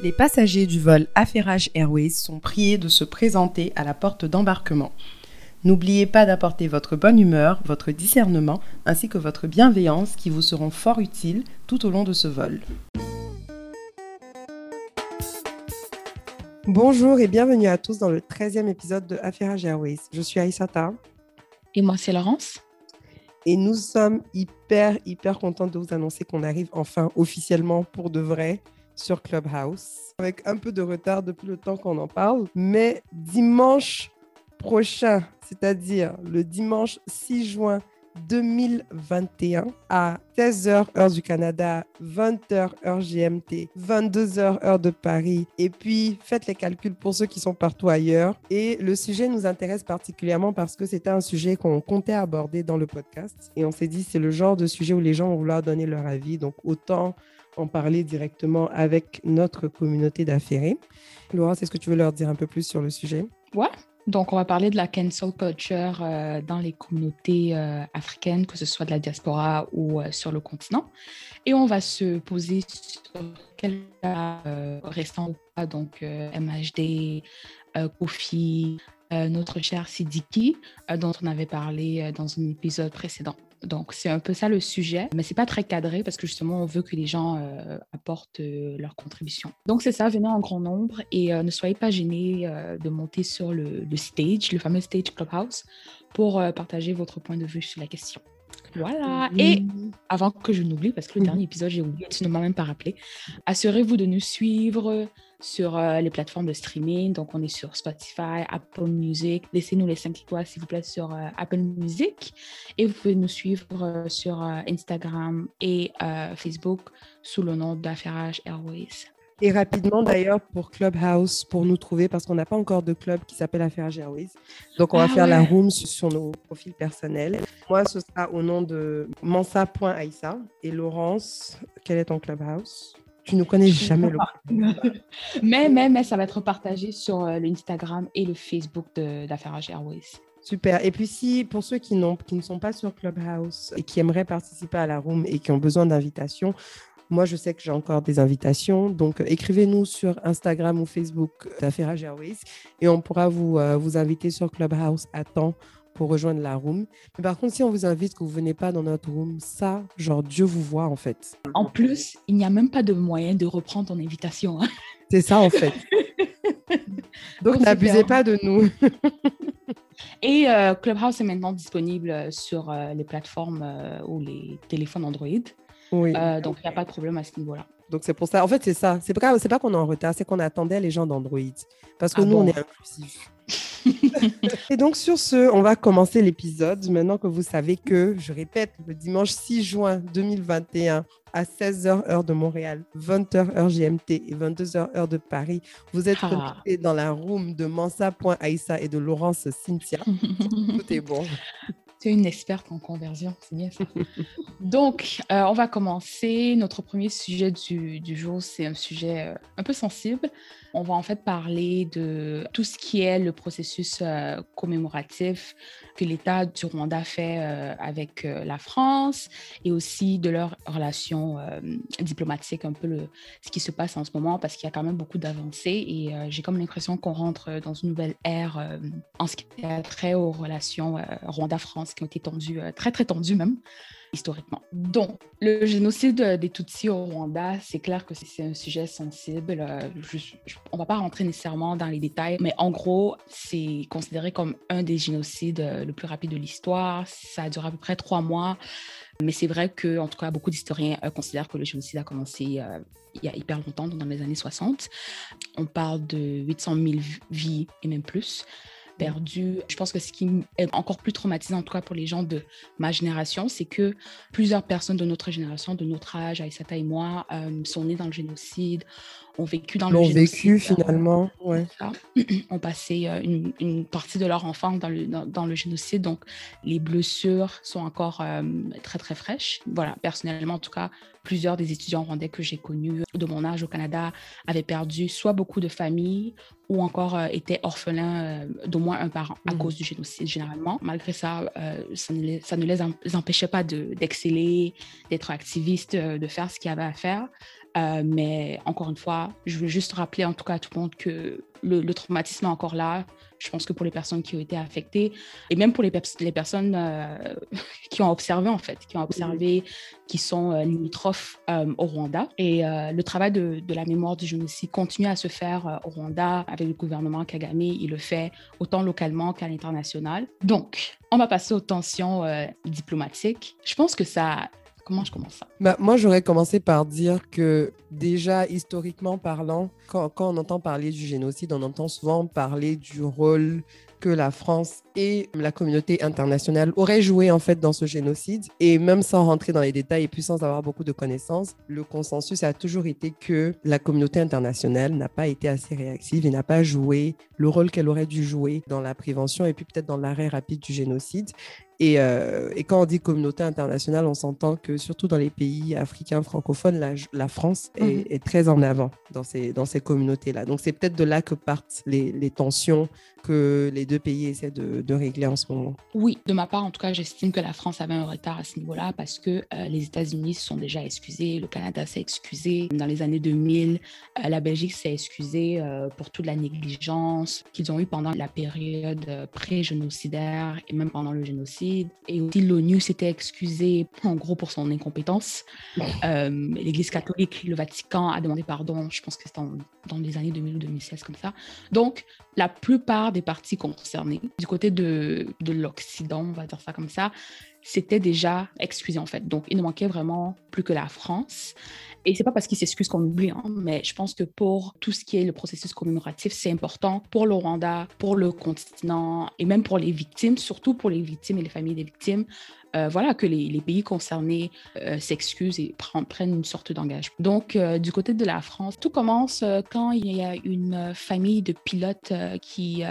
Les passagers du vol Affairage Airways sont priés de se présenter à la porte d'embarquement. N'oubliez pas d'apporter votre bonne humeur, votre discernement ainsi que votre bienveillance qui vous seront fort utiles tout au long de ce vol. Bonjour et bienvenue à tous dans le 13e épisode de Affairage Airways. Je suis Aïsata. Et moi, c'est Laurence. Et nous sommes hyper, hyper contents de vous annoncer qu'on arrive enfin officiellement pour de vrai sur Clubhouse. Avec un peu de retard depuis le temps qu'on en parle. Mais dimanche prochain, c'est-à-dire le dimanche 6 juin 2021 à 16h heure du Canada, 20h heure GMT, 22h heure de Paris. Et puis, faites les calculs pour ceux qui sont partout ailleurs. Et le sujet nous intéresse particulièrement parce que c'était un sujet qu'on comptait aborder dans le podcast. Et on s'est dit, c'est le genre de sujet où les gens vont vouloir donner leur avis. Donc, autant en parler directement avec notre communauté d'affaires. Laurence, est-ce que tu veux leur dire un peu plus sur le sujet? Ouais, donc, on va parler de la cancel culture euh, dans les communautés euh, africaines, que ce soit de la diaspora ou euh, sur le continent. Et on va se poser sur quel cas restant ou pas, donc MHD, Kofi, notre cher Sidiki, dont on avait parlé dans un épisode précédent. Donc, c'est un peu ça le sujet, mais c'est pas très cadré parce que justement, on veut que les gens euh, apportent euh, leur contribution. Donc, c'est ça, venez en grand nombre et euh, ne soyez pas gênés de monter sur le, stage, le fameux stage Clubhouse, pour partager votre point de vue sur la question. Voilà. Et avant que je n'oublie, parce que le dernier épisode, j'ai oublié, tu ne m'as même pas rappelé, assurez-vous de nous suivre sur euh, les plateformes de streaming. Donc, on est sur Spotify, Apple Music. Laissez-nous les 5 étoiles, s'il vous plaît, sur euh, Apple Music. Et vous pouvez nous suivre euh, sur Instagram et Facebook sous le nom d'Affairage Airways. Et rapidement d'ailleurs pour Clubhouse, pour nous trouver, parce qu'on n'a pas encore de club qui s'appelle Affaires Airways. Donc on va ah faire la room sur nos profils personnels. Moi, ce sera au nom de mansa.aïssa. Et Laurence, quel est ton Clubhouse? Tu ne connais jamais le mais, mais, mais ça va être partagé sur euh, l'Instagram et le Facebook d'Affaires Airways. Super. Et puis si pour ceux qui, qui ne sont pas sur Clubhouse et qui aimeraient participer à la room et qui ont besoin d'invitation, moi, je sais que j'ai encore des invitations. Donc, écrivez-nous sur Instagram ou Facebook d'Affaires Airways et on pourra vous, euh, vous inviter sur Clubhouse à temps pour rejoindre la room. Mais par contre, si on vous invite que vous venez pas dans notre room, ça, genre Dieu vous voit en fait. En plus, il n'y a même pas de moyen de reprendre ton invitation. Hein. C'est ça en fait. Donc n'abusez pas de nous. Et euh, Clubhouse est maintenant disponible sur euh, les plateformes ou les téléphones Android. Oui. donc il n'y a pas de problème à ce niveau-là. Donc c'est pour ça. En fait, c'est ça. C'est pas, pas qu'on est en retard, c'est qu'on attendait les gens d'Android. Parce que ah nous, on est inclusifs. Et donc, sur ce, on va commencer l'épisode. Maintenant que vous savez que, je répète, le dimanche 6 juin 2021, à 16h heure de Montréal, 20h heure GMT et 22h heure de Paris, vous êtes ah. dans la room de Mansa.aïssa et de Laurence Cynthia. Tout est bon. Tu es une experte en conversion, c'est bien. Donc, euh, on va commencer. Notre premier sujet du, jour, c'est un sujet euh, un peu sensible. On va en fait parler de tout ce qui est le processus euh, commémoratif que l'État du Rwanda fait avec la France et aussi de leurs relations diplomatiques, un peu ce qui se passe en ce moment parce qu'il y a quand même beaucoup d'avancées et j'ai comme l'impression qu'on rentre dans une nouvelle ère en ce qui a trait aux relations Rwanda-France qui ont été tendues, très très tendues même historiquement. Donc, le génocide des Tutsis au Rwanda, c'est clair que c'est un sujet sensible. Euh, on ne va pas rentrer nécessairement dans les détails, mais en gros, c'est considéré comme un des génocides euh, le plus rapide de l'histoire. Ça a duré à peu près trois mois. Mais c'est vrai que, en tout cas, beaucoup d'historiens euh, considèrent que le génocide a commencé il y a hyper longtemps, dans les années 60. On parle de 800 000 vies et même plus Je pense que ce qui est encore plus traumatisant, en tout cas pour les gens de ma génération, c'est que plusieurs personnes de notre génération, de notre âge, Aïssata et moi, euh, sont nés dans le génocide, ont vécu dans le génocide. Ont vécu finalement, ouais. ont passé euh, une, partie de leur enfance dans le, dans, le, génocide, donc les blessures sont encore euh, très très fraîches. Voilà, personnellement en tout cas, plusieurs des étudiants rwandais que j'ai connus de mon âge au Canada avaient perdu soit beaucoup de familles ou encore euh, étaient orphelins d'au moins un parent à mmh. cause du génocide généralement. Malgré ça, ça, ne les, ça ne les empêchait pas d'exceller, d'être activistes, de faire ce qu'il y avait à faire. Mais encore une fois, je veux juste rappeler en tout cas à tout le monde que le, traumatisme est encore là. Je pense que pour les personnes qui ont été affectées et même pour les, personnes qui ont observé, en fait, qui ont observé, qui sont limitrophes au Rwanda. Et le travail de, de, la mémoire du génocide continue à se faire au Rwanda avec le gouvernement Kagame. Il le fait autant localement qu'à l'international. Donc, on va passer aux tensions diplomatiques. Je pense que ça Comment je commence ça? Bah, Moi, j'aurais commencé par dire que déjà, historiquement parlant, quand, quand, on entend parler du génocide, on entend souvent parler du rôle que la France et la communauté internationale auraient joué en fait dans ce génocide. Et même sans rentrer dans les détails et puis sans avoir beaucoup de connaissances, le consensus a toujours été que la communauté internationale n'a pas été assez réactive et n'a pas joué le rôle qu'elle aurait dû jouer dans la prévention et puis peut-être dans l'arrêt rapide du génocide. Et, euh, et, quand on dit communauté internationale, on s'entend que surtout dans les pays africains francophones, la, la France est, mhm. est, très en avant dans ces, dans ces communautés-là. Donc c'est peut-être de là que partent les, les, tensions que les deux pays essaient de, régler en ce moment. Oui, de ma part, en tout cas, j'estime que la France avait un retard à ce niveau-là parce que euh, les États-Unis se sont déjà excusés, le Canada s'est excusé. Dans les années 2000, euh, la Belgique s'est excusée pour toute la négligence qu'ils ont eue pendant la période pré-génocidaire et même pendant le génocide. Et aussi, l'ONU s'était excusé, en gros, pour son incompétence. Euh, L'Église catholique, le Vatican a demandé pardon, je pense que c'était dans les années 2000 ou 2016, comme ça. Donc, la plupart des partis concernés, du côté de, de l'Occident, on va dire ça comme ça, c'était déjà excusé en fait. Donc, il ne manquait vraiment plus que la France. Et c'est pas parce qu'ils s'excusent qu'on oublie, hein, mais je pense que pour tout ce qui est le processus commémoratif, c'est important pour le Rwanda, pour le continent et même pour les victimes, surtout pour les victimes et les familles des victimes. Euh, voilà, que les, pays concernés euh, s'excusent et prennent une sorte d'engagement. Donc, euh, du côté de la France, tout commence quand il y a une famille de pilotes qui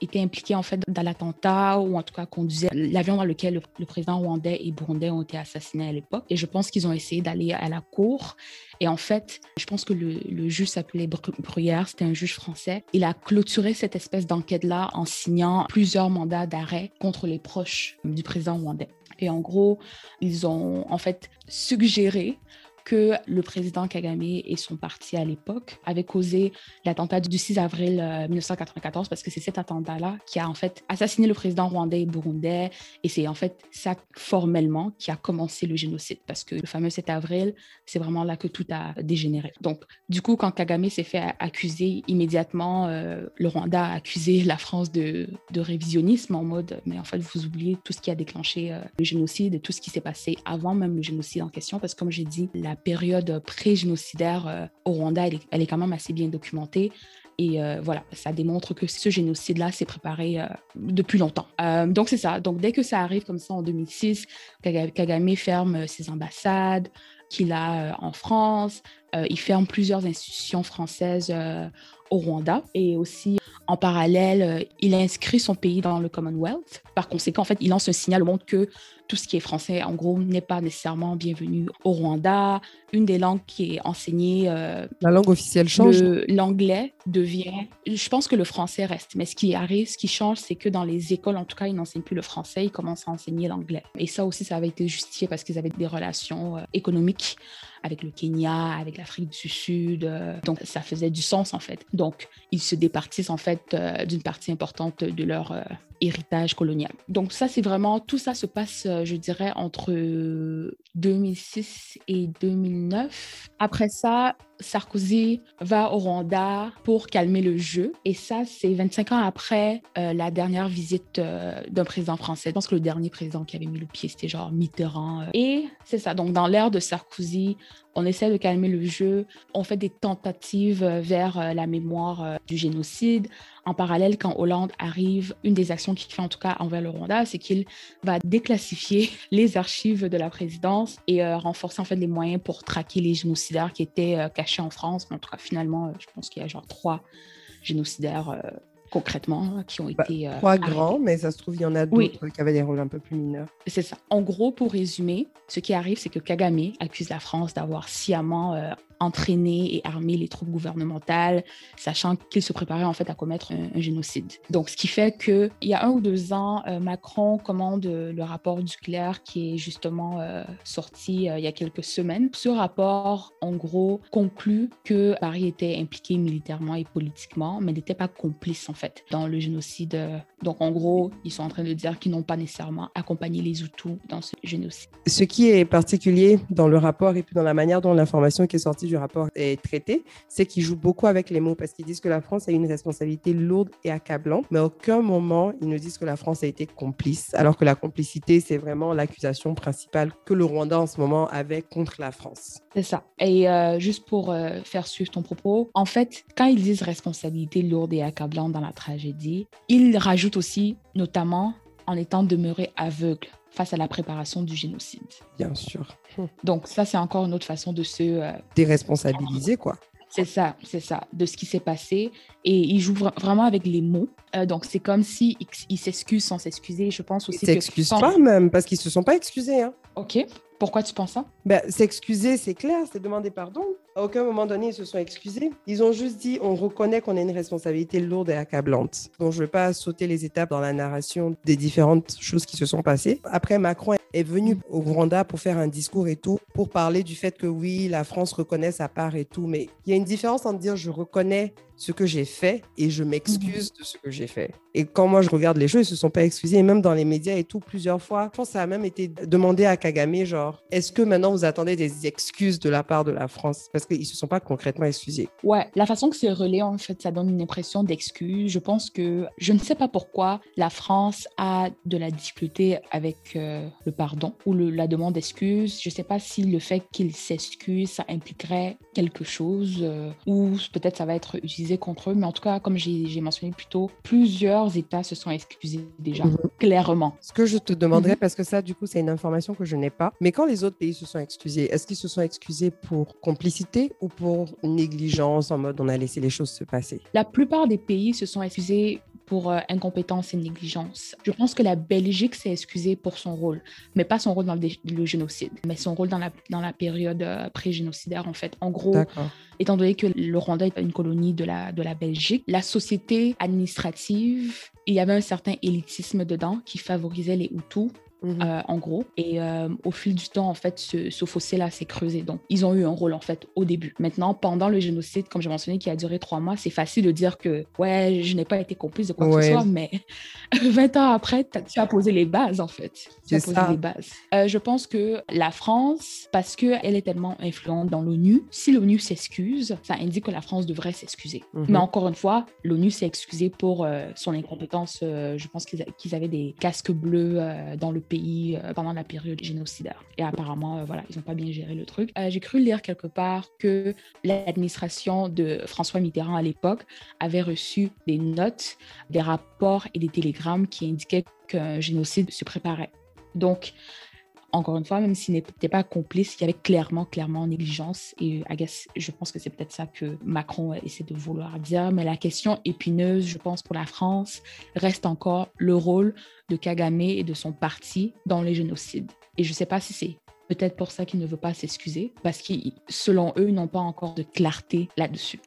était impliqué en fait dans l'attentat ou en tout cas conduisait l'avion dans lequel le, président rwandais et burundais ont été assassinés à l'époque. Et je pense qu'ils ont essayé d'aller à la cour. Et en fait, je pense que le, juge s'appelait Bruyère, c'était un juge français. Il a clôturé cette espèce d'enquête-là en signant plusieurs mandats d'arrêt contre les proches du président rwandais. Et en gros, ils ont en fait suggéré que le président Kagame et son parti à l'époque avaient causé l'attentat du 6 avril 1994 euh, parce que c'est cet attentat-là qui a en fait assassiné le président rwandais et burundais et c'est en fait ça formellement qui a commencé le génocide parce que le fameux 7 avril, c'est vraiment là que tout a dégénéré. Donc du coup, quand Kagame s'est fait accuser immédiatement, euh, le Rwanda a accusé la France de, révisionnisme en mode mais en fait vous oubliez tout ce qui a déclenché euh, le génocide et tout ce qui s'est passé avant même le génocide en question parce que comme j'ai dit, la période pré-génocidaire euh, au Rwanda, elle est, quand même assez bien documentée. Et euh, voilà, ça démontre que ce génocide-là s'est préparé euh, depuis longtemps. donc c'est ça. Donc dès que ça arrive comme ça en 2006, Kagame ferme ses ambassades qu'il a en France. il ferme plusieurs institutions françaises au Rwanda et aussi en parallèle, il inscrit son pays dans le Commonwealth. Par conséquent, en fait, il lance un signal au monde que tout ce qui est français, en gros, n'est pas nécessairement bienvenu au Rwanda. Une des langues qui est enseignée... Euh, la langue officielle change L'anglais devient... Je pense que le français reste, mais ce qui arrive, ce qui change, c'est que dans les écoles, en tout cas, ils n'enseignent plus le français, ils commencent à enseigner l'anglais. Et ça aussi, ça avait été justifié parce qu'ils avaient des relations euh, économiques avec le Kenya, avec l'Afrique du Sud. Euh, donc, ça faisait du sens, en fait. Donc, ils se départissent, en fait, d'une partie importante de leur héritage colonial. Donc ça, c'est vraiment, tout ça se passe, euh, je dirais, entre 2006 et 2009. Après ça, Sarkozy va au Rwanda pour calmer le jeu. Et ça, c'est 25 ans après euh, la dernière visite euh, d'un président français. Je pense que le dernier président qui avait mis le pied, c'était genre Mitterrand. Et c'est ça. Donc, dans l'ère de Sarkozy, on essaie de calmer le jeu. On fait des tentatives vers la mémoire du génocide. En parallèle, quand Hollande arrive, une des actions qu'il fait en tout cas envers le Rwanda, c'est qu'il va déclassifier les archives de la présidence et euh, renforcer en fait les moyens pour traquer les génocidaires qui étaient euh, cachés en France. en tout cas, finalement, euh, je pense qu'il y a genre trois génocidaires concrètement, qui ont bah, été. trois grands, mais ça se trouve, il y en a d'autres qui avaient des rôles un peu plus mineurs. C'est ça. En gros, pour résumer, ce qui arrive, c'est que Kagame accuse la France d'avoir sciemment entraîner et armer les troupes gouvernementales, sachant qu'ils se préparaient en fait à commettre un, génocide. Donc, ce qui fait qu'il y a un ou deux ans, euh, Macron commande le rapport du clerc qui est justement euh, sorti euh, il y a quelques semaines. Ce rapport, en gros, conclut que Paris était impliqué militairement et politiquement, mais n'était pas complice en fait dans le génocide. Donc, en gros, ils sont en train de dire qu'ils n'ont pas nécessairement accompagné les Hutus dans ce génocide. Ce qui est particulier dans le rapport et puis dans la manière dont l'information qui est sortie du rapport est traité, c'est qu'ils jouent beaucoup avec les mots parce qu'ils disent que la France a une responsabilité lourde et accablante, mais à aucun moment ils ne disent que la France a été complice, alors que la complicité, c'est vraiment l'accusation principale que le Rwanda en ce moment avait contre la France. C'est ça. Et euh, juste pour euh, faire suivre ton propos, en fait, quand ils disent responsabilité lourde et accablante dans la tragédie, ils rajoutent aussi, notamment, en étant demeuré aveugle face à la préparation du génocide. Bien sûr. Donc ça, c'est encore une autre façon de se... Euh, Déresponsabiliser, quoi. C'est ça, c'est ça, de ce qui s'est passé. Et il joue vraiment avec les mots. Euh, donc, c'est comme si il, s'excuse sans s'excuser. Je pense aussi il s'excuse pas même, parce qu'ils se sont pas excusés. Hein. OK. Pourquoi tu penses ça? Ben, S'excuser, c'est clair, c'est demander pardon. À aucun moment donné, ils se sont excusés. Ils ont juste dit on reconnaît qu'on a une responsabilité lourde et accablante. Donc, je ne vais pas sauter les étapes dans la narration des différentes choses qui se sont passées. Après, Macron est venu au Rwanda pour faire un discours et tout, pour parler du fait que oui, la France reconnaît sa part et tout. Mais il y a une différence entre dire je reconnais ce que j'ai fait et je m'excuse de ce que j'ai fait. Et quand moi je regarde les choses, ils se sont pas excusés, et même dans les médias et tout, plusieurs fois. Je pense que ça a même été demandé à Kagame, genre, est-ce que maintenant vous attendez des excuses de la part de la France? Parce qu'ils se sont pas concrètement excusés. Ouais, la façon que c'est relayé, en fait, ça donne une impression d'excuse. Je pense que je ne sais pas pourquoi la France a de la difficulté avec euh, le pardon ou la demande d'excuses. Je sais pas si le fait qu'il s'excuse, ça impliquerait quelque chose euh, ou peut-être ça va être utilisé contre eux. Mais en tout cas, comme j'ai mentionné plus tôt, plusieurs États se sont excusés déjà, mhm. clairement. Ce que je te demanderais, mhm. parce que ça, du coup, c'est une information que je n'ai pas, mais quand les autres pays se sont excusés, est-ce qu'ils se sont excusés pour complicité ou pour négligence en mode on a laissé les choses se passer? La plupart des pays se sont excusés pour euh, incompétence et négligence. Je pense que la Belgique s'est excusée pour son rôle, mais pas son rôle dans le, génocide, mais son rôle dans la, dans la période euh, pré-génocidaire, en fait. En gros, étant donné que le Rwanda est une colonie de la, de la Belgique, la société administrative, il y avait un certain élitisme dedans qui favorisait les Hutus Mmh euh, en gros. Et euh, au fil du temps, en fait, ce, fossé-là s'est creusé. Donc, ils ont eu un rôle, en fait, au début. Maintenant, pendant le génocide, comme j'ai mentionné, qui a duré trois mois, c'est facile de dire que, ouais, je n'ai pas été complice de quoi que ce soit, mais 20 ans après, tu as posé les bases, en fait. Tu as posé les bases. Euh, je pense que la France, parce qu'elle est tellement influente dans l'ONU, si l'ONU s'excuse, ça indique que la France devrait s'excuser. Mmh mais encore une fois, l'ONU s'est excusée pour son incompétence. je pense qu'ils avaient des casques bleus dans le pays euh, pendant la période génocidaire. Et apparemment, euh, voilà, ils n'ont pas bien géré le truc. Euh, j'ai cru lire quelque part que l'administration de François Mitterrand à l'époque avait reçu des notes, des rapports et des télégrammes qui indiquaient qu'un génocide se préparait. Donc, encore une fois, même s'il n'était pas complice, il y avait clairement, clairement négligence. Et je pense que c'est peut-être ça que Macron essaie de vouloir dire. Mais la question épineuse, je pense, pour la France, reste encore le rôle de Kagame et de son parti dans les génocides. Et je ne sais pas si c'est Peut-être pour ça qu'il ne veut pas s'excuser, parce que selon eux, ils n'ont pas encore de clarté là-dessus.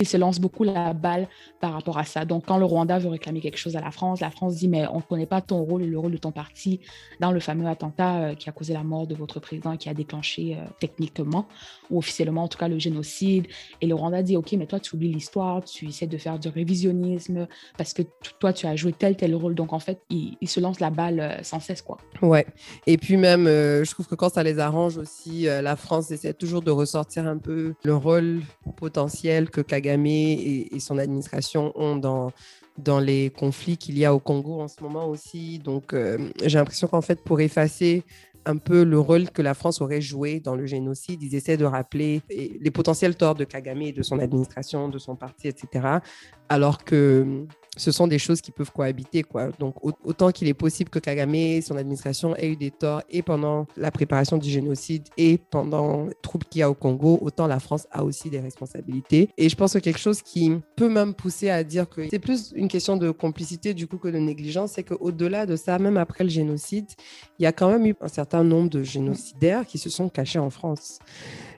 Ils se lancent beaucoup la balle par rapport à ça. Donc, quand le Rwanda veut réclamer quelque chose à la France, la France dit, mais on ne connaît pas ton rôle et le rôle de ton parti dans le fameux attentat euh, qui a causé la mort de votre président, qui a déclenché euh, techniquement ou officiellement, en tout cas, le génocide. Et le Rwanda dit, OK, mais toi, tu oublies l'histoire, tu essaies de faire du révisionnisme parce que toi, tu as joué tel, tel rôle. Donc, en fait, ils, se lancent la balle euh, sans cesse, quoi. Ouais. Et puis même je trouve que quand ça les arrange aussi, euh, la France essaie toujours de ressortir un peu le rôle potentiel que Kagame et, son administration ont dans, dans les conflits qu'il y a au Congo en ce moment aussi. Donc, euh, j'ai l'impression qu'en fait, pour effacer un peu le rôle que la France aurait joué dans le génocide, ils essaient de rappeler les potentiels torts de Kagame et de son administration, de son parti, etc. Alors que ce sont des choses qui peuvent cohabiter. Quoi. Donc, autant qu'il est possible que Kagame et son administration aient eu des torts et pendant la préparation du génocide et pendant les troubles qu'il y a au Congo, autant la France a aussi des responsabilités. Et je pense que quelque chose qui peut même pousser à dire que c'est plus une question de complicité du coup que de négligence, c'est qu'au-delà de ça, même après le génocide, il y a quand même eu un certain nombre de génocidaires qui se sont cachés en France.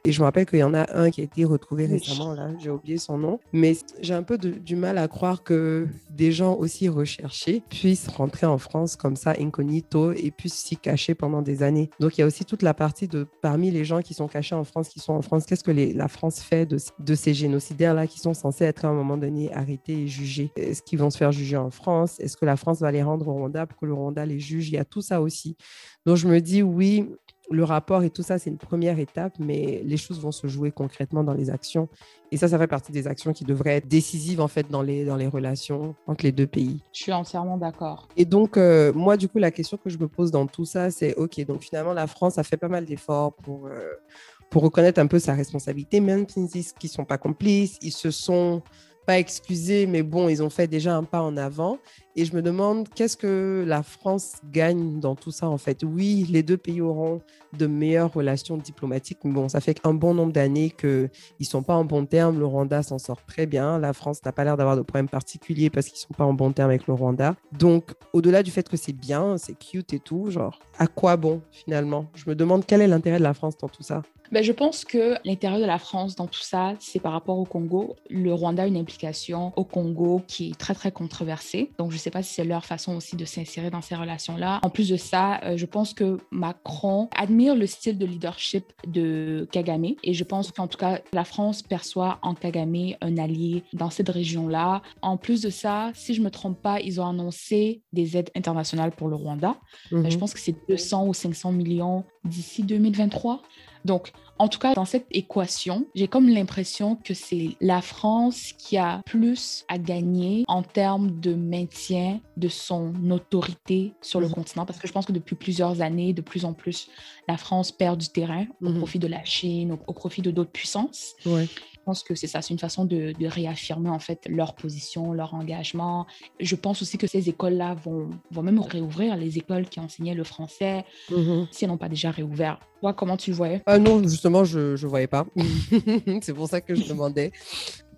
Et je me rappelle qu'il y en a un qui a été retrouvé récemment, là, j'ai oublié son nom. Mais j'ai un peu du mal à croire que des gens aussi recherchés puissent rentrer en France comme ça, incognito, et puissent s'y cacher pendant des années. Donc il y a aussi toute la partie de parmi les gens qui sont cachés en France, qui sont en France, qu'est-ce que la France fait de, de ces génocidaires-là qui sont censés être à un moment donné arrêtés et jugés? Est-ce qu'ils vont se faire juger en France? Est-ce que la France va les rendre au Rwanda pour que le Rwanda les juge? Il y a tout ça aussi. Donc je me dis, oui, le rapport et tout ça, c'est une première étape, mais les choses vont se jouer concrètement dans les actions. Et ça, ça fait partie des actions qui devraient être décisives en fait dans les, dans les relations entre les deux pays. Je suis entièrement d'accord. Et donc, euh, moi, du coup, la question que je me pose dans tout ça, c'est OK, donc finalement, la France a fait pas mal d'efforts pour, euh, pour reconnaître un peu sa responsabilité, même s'ils disent qu'ils ne sont pas complices, ils se sont pas excusés, mais bon, ils ont fait déjà un pas en avant. Et je me demande qu'est-ce que la France gagne dans tout ça en fait? Oui, les deux pays auront de meilleures relations diplomatiques, mais bon, ça fait un bon nombre d'années qu'ils ne sont pas en bon terme. Le Rwanda s'en sort très bien. La France n'a pas l'air d'avoir de problème particulier parce qu'ils ne sont pas en bon terme avec le Rwanda. Donc, au-delà du fait que c'est bien, c'est cute et tout, genre, à quoi bon finalement? Je me demande quel est l'intérêt de la France dans tout ça? Ben, je pense que l'intérêt de la France dans tout ça, c'est par rapport au Congo. Le Rwanda a une implication au Congo qui est très, très controversée. Donc, sais pas si c'est leur façon aussi de s'insérer dans ces relations-là. En plus de ça, euh, je pense que Macron admire le style de leadership de Kagame et je pense qu'en tout cas, la France perçoit en Kagame un allié dans cette région-là. En plus de ça, si je ne me trompe pas, ils ont annoncé des aides internationales pour le Rwanda. Euh, je mhm. pense que c'est 200 ou 500 millions d'ici 2023. Donc, en tout cas, dans cette équation, j'ai comme l'impression que c'est la France qui a plus à gagner en termes de maintien de son autorité sur le mhm. continent, parce que je pense que depuis plusieurs années, de plus en plus, la France perd du terrain au mhm. profit de la Chine, au, profit de d'autres puissances. Ouais. Pense que c'est ça, c'est une façon de, réaffirmer en fait leur position, leur engagement. Je pense aussi que ces écoles-là vont, vont même réouvrir, les écoles qui enseignaient le français, mhm. si elles n'ont pas déjà réouvert. Toi, comment tu voyais ah Non, justement, je ne voyais pas. c'est pour ça que je demandais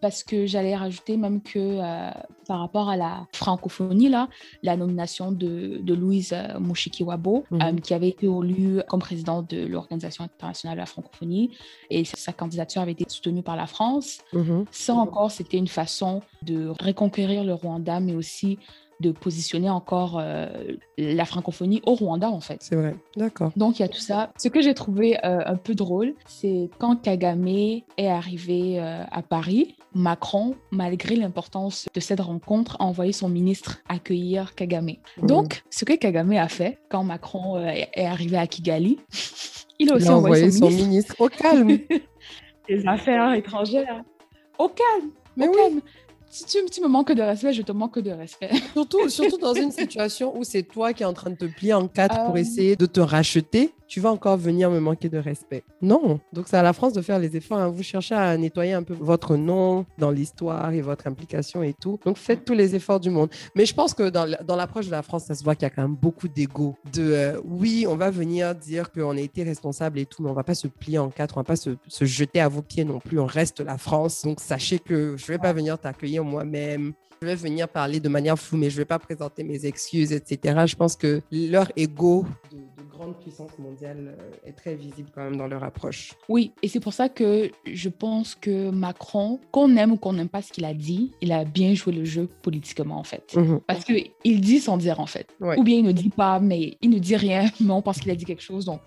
parce que j'allais rajouter même que euh, par rapport à la francophonie, là, la nomination de, de Louise euh, Mushikiwabo, mhm. euh, qui avait été élue comme présidente de l'Organisation internationale de la francophonie, et sa candidature avait été soutenue par la France. Mhm. Ça encore, c'était une façon de reconquérir le Rwanda, mais aussi de positionner encore euh, la francophonie au Rwanda, en fait. C'est vrai, d'accord. Donc, il y a tout ça. Ce que j'ai trouvé euh, un peu drôle, c'est quand Kagame est arrivé euh, à Paris, Macron, malgré l'importance de cette rencontre, a envoyé son ministre accueillir Kagame. Donc, ce que Kagame a fait quand Macron est arrivé à Kigali, il a aussi envoyé, son, ministre. au calme. Des affaires étrangères. Au calme. Mais au calme si tu, me manques de respect, je te manque de respect. Surtout, surtout dans une situation où c'est toi qui es en train de te plier en quatre pour euh. essayer de te racheter tu vas encore venir me manquer de respect. Non. Donc, c'est à la France de faire les efforts. Hein. Vous cherchez à nettoyer un peu votre nom dans l'histoire et votre implication et tout. Donc, faites tous les efforts du monde. Mais je pense que dans l'approche de la France, ça se voit qu'il y a quand même beaucoup d'ego. De euh, oui, on va venir dire qu'on a été responsable et tout, mais on va pas se plier en quatre, on va pas se, se jeter à vos pieds non plus. On reste la France. Donc, sachez que je vais pas venir t'accueillir moi-même. Je vais venir parler de manière floue, mais je vais pas présenter mes excuses, etc. Je pense que leur ego grande puissance mondiale euh, est très visible quand même dans leur approche. Oui, et c'est pour ça que je pense que Macron, qu'on aime ou qu'on n'aime pas ce qu'il a dit, il a bien joué le jeu politiquement en fait. Mhm. Parce qu'il dit sans dire en fait. Ou bien il ne dit pas, mais il ne dit rien, mais on pense qu'il a dit quelque chose. Donc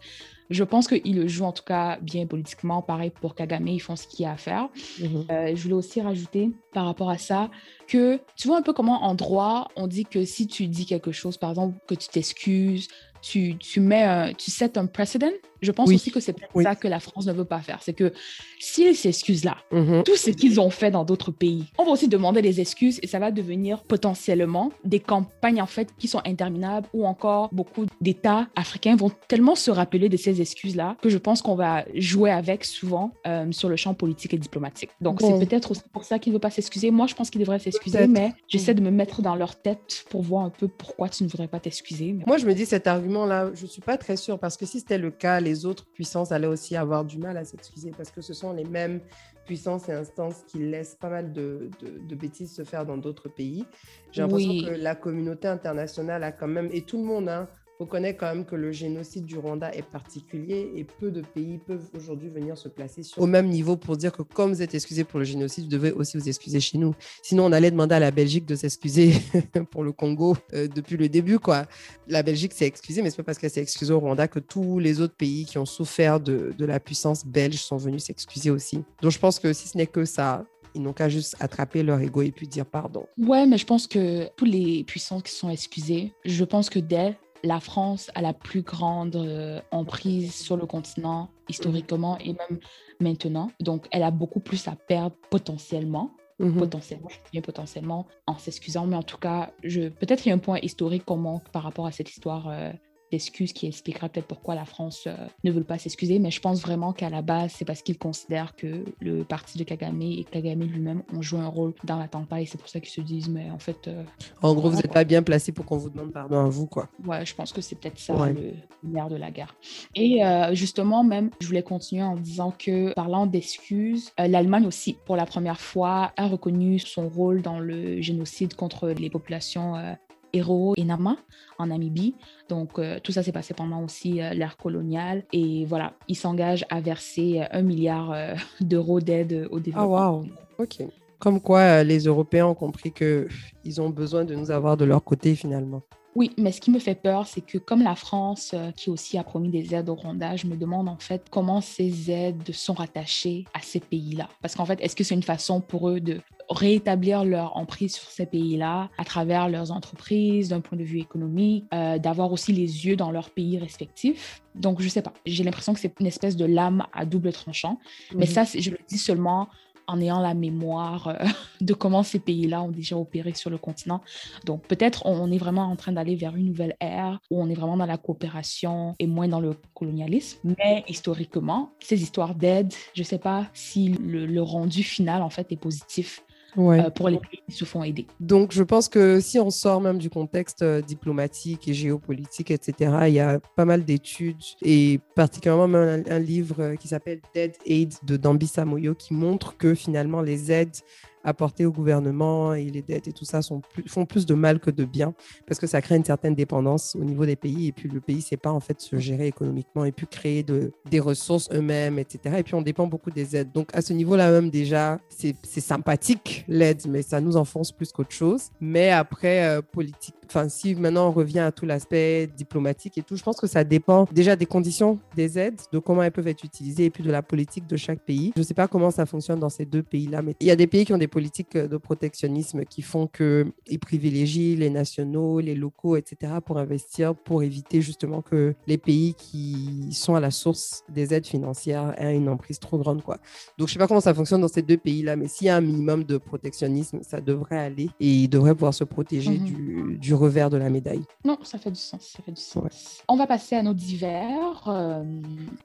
je pense qu'il le joue en tout cas bien politiquement. Pareil pour Kagame, ils font ce qu'il y a à faire. Mhm. Euh, je voulais aussi rajouter par rapport à ça que tu vois un peu comment en droit, on dit que si tu dis quelque chose, par exemple, que tu t'excuses, tu, tu mets, tu sets un precedent. Je pense aussi que c'est peut-être ça que la France ne veut pas faire. C'est que s'ils s'excusent là, mm-hmm. tout ce qu'ils ont fait dans d'autres pays, on va aussi demander des excuses et ça va devenir potentiellement des campagnes en fait qui sont interminables ou encore beaucoup d'États africains vont tellement se rappeler de ces excuses-là que je pense qu'on va jouer avec souvent euh, sur le champ politique et diplomatique. Donc c'est peut-être aussi pour ça qu'il ne veut pas s'excuser. Moi, je pense qu'il devrait s'excuser, mais j'essaie de me mettre dans leur tête pour voir un peu pourquoi tu ne voudrais pas t'excuser. Moi, je me dis cet argument-là, je ne suis pas très sûre parce que si c'était le cas, les autres puissances allaient aussi avoir du mal à s'excuser parce que ce sont les mêmes puissances et instances qui laissent pas mal de, de, bêtises se faire dans d'autres pays. J'ai l'impression que la communauté internationale a quand même, et tout le monde, hein, reconnaît quand même que le génocide du Rwanda est particulier et peu de pays peuvent aujourd'hui venir se placer sur... au même niveau pour dire que comme vous êtes excusé pour le génocide, vous devez aussi vous excuser chez nous. Sinon, on allait demander à la Belgique de s'excuser pour le Congo euh, depuis le début. Quoi. La Belgique s'est excusée, mais ce n'est pas parce qu'elle s'est excusée au Rwanda que tous les autres pays qui ont souffert de, de la puissance belge sont venus s'excuser aussi. Donc je pense que si ce n'est que ça, ils n'ont qu'à juste attraper leur ego et puis dire pardon. Ouais, mais je pense que tous les puissances qui sont excusées, je pense que dès la France a la plus grande euh, emprise sur le continent historiquement et même maintenant. Donc, elle a beaucoup plus à perdre potentiellement. Mhm. Potentiellement, je potentiellement en s'excusant, mais en tout cas, peut-être qu'il y a un point historique qu'on manque par rapport à cette histoire euh, d'excuses qui expliquera peut-être pourquoi la France euh, ne veut pas s'excuser, mais je pense vraiment qu'à la base, c'est parce qu'ils considèrent que le parti de Kagame et Kagame lui-même ont joué un rôle dans l'attentat et c'est pour ça qu'ils se disent, mais en fait... Euh, en gros, vous n'êtes pas bien placé pour qu'on vous demande pardon à vous, quoi. Ouais, je pense que c'est peut-être ça le nerf de la guerre. Et euh, justement, même, je voulais continuer en disant que, parlant d'excuses, l'Allemagne aussi, pour la première fois, a reconnu son rôle dans le génocide contre les populations Héros et Nama en Namibie. Donc, euh, tout ça s'est passé pendant aussi euh, l'ère coloniale. Et voilà, ils s'engagent à verser euh, un milliard d'euros d'aide au développement. Ah, wow. OK. Comme quoi, les Européens ont compris qu'ils ont besoin de nous avoir de leur côté finalement. Oui, mais ce qui me fait peur, c'est que comme la France, qui aussi a promis des aides au Rwanda, je me demande en fait comment ces aides sont rattachées à ces pays-là. Parce qu'en fait, est-ce que c'est une façon pour eux de rétablir leur emprise sur ces pays-là à travers leurs entreprises, d'un point de vue économique, euh, d'avoir aussi les yeux dans leurs pays respectifs. Donc, je sais pas. J'ai l'impression que c'est une espèce de lame à double tranchant. Mais mhm. ça, je le dis seulement en ayant la mémoire euh, de comment ces pays-là ont déjà opéré sur le continent. Donc peut-être on est vraiment en train d'aller vers une nouvelle ère où on est vraiment dans la coopération et moins dans le colonialisme. Mais historiquement, ces histoires d'aide, je ne sais pas si le, le rendu final en fait est positif euh, pour les pays qui se font aider. Donc, je pense que si on sort même du contexte euh, diplomatique et géopolitique, etc., il y a pas mal d'études et particulièrement même un, livre euh, qui s'appelle Dead Aid de Dambi Samoyo qui montre que finalement les aides apportées au gouvernement et les dettes et tout ça font plus de mal que de bien parce que ça crée une certaine dépendance au niveau des pays et puis le pays ne sait pas en fait se gérer économiquement et puis créer de, des ressources eux-mêmes, etc. Et puis on dépend beaucoup des aides. Donc à ce niveau-là même déjà, c'est sympathique l'aide, mais ça nous enfonce plus qu'autre chose. Mais après, euh, politique, enfin si maintenant on revient à tout l'aspect diplomatique et tout, je pense que ça dépend déjà des conditions des aides, de comment elles peuvent être utilisées et puis de la politique de chaque pays. Je ne sais pas comment ça fonctionne dans ces deux pays-là, mais il y a des pays qui ont des politiques de protectionnisme qui font qu'ils privilégient les nationaux, les locaux, etc. pour investir, pour éviter justement que les pays qui sont à la source des aides financières aient une emprise trop grande. Quoi. Donc, je ne sais pas comment ça fonctionne dans ces deux pays-là, mais s'il y a un minimum de protectionnisme, ça devrait aller et ils devraient pouvoir se protéger mhm. du, du, revers de la médaille. Non, ça fait du sens. Ça fait du sens. On va passer à nos divers. Euh,